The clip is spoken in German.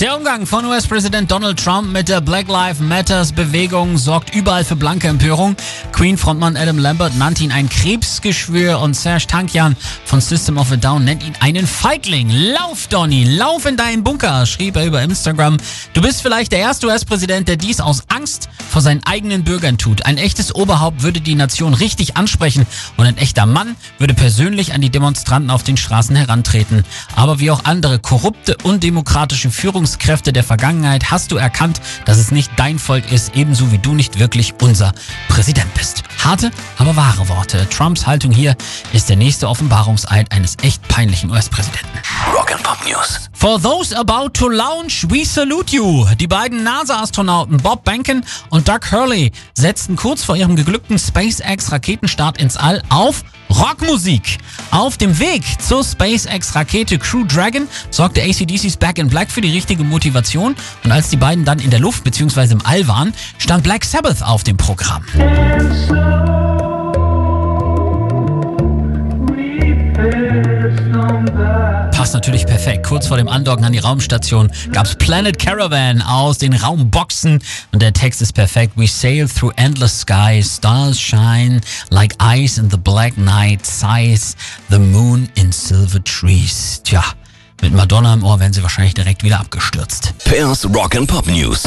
Der Umgang von US-Präsident Donald Trump mit der Black Lives Matters Bewegung sorgt überall für blanke Empörung. Queen-Frontmann Adam Lambert nannte ihn ein Krebsgeschwür und Serge Tankian von System of a Down nennt ihn einen Feigling. Lauf, Donny, lauf in deinen Bunker, schrieb er über Instagram. Du bist vielleicht der erste US-Präsident, der dies aus Angst vor seinen eigenen Bürgern tut. Ein echtes Oberhaupt würde die Nation richtig ansprechen und ein echter Mann würde persönlich an die Demonstranten auf den Straßen herantreten. Aber wie auch andere korrupte, undemokratische Führungskräfte der Vergangenheit hast du erkannt, dass es nicht dein Volk ist, ebenso wie du nicht wirklich unser Präsident bist. Harte, aber wahre Worte. Trumps Haltung hier ist der nächste Offenbarungseid eines echt peinlichen US-Präsidenten. Rock and Pop News. For those about to launch, we salute you. Die beiden NASA-Astronauten Bob Behnken und Doug Hurley setzten kurz vor ihrem geglückten SpaceX-Raketenstart ins All auf Rockmusik. Auf dem Weg zur SpaceX-Rakete Crew Dragon sorgte ACDC's Back in Black für die richtige Motivation und als die beiden dann in der Luft bzw. im All waren, stand Black Sabbath auf dem Programm. Passt natürlich perfekt. Kurz vor dem Andocken an die Raumstation gab's Planet Caravan aus den Raumboxen und der Text ist perfekt. We sail through endless skies, stars shine like ice in the black night, sighs the moon in silver trees. Tja, mit Madonna im Ohr werden sie wahrscheinlich direkt wieder abgestürzt. Pairs Rock and Pop News.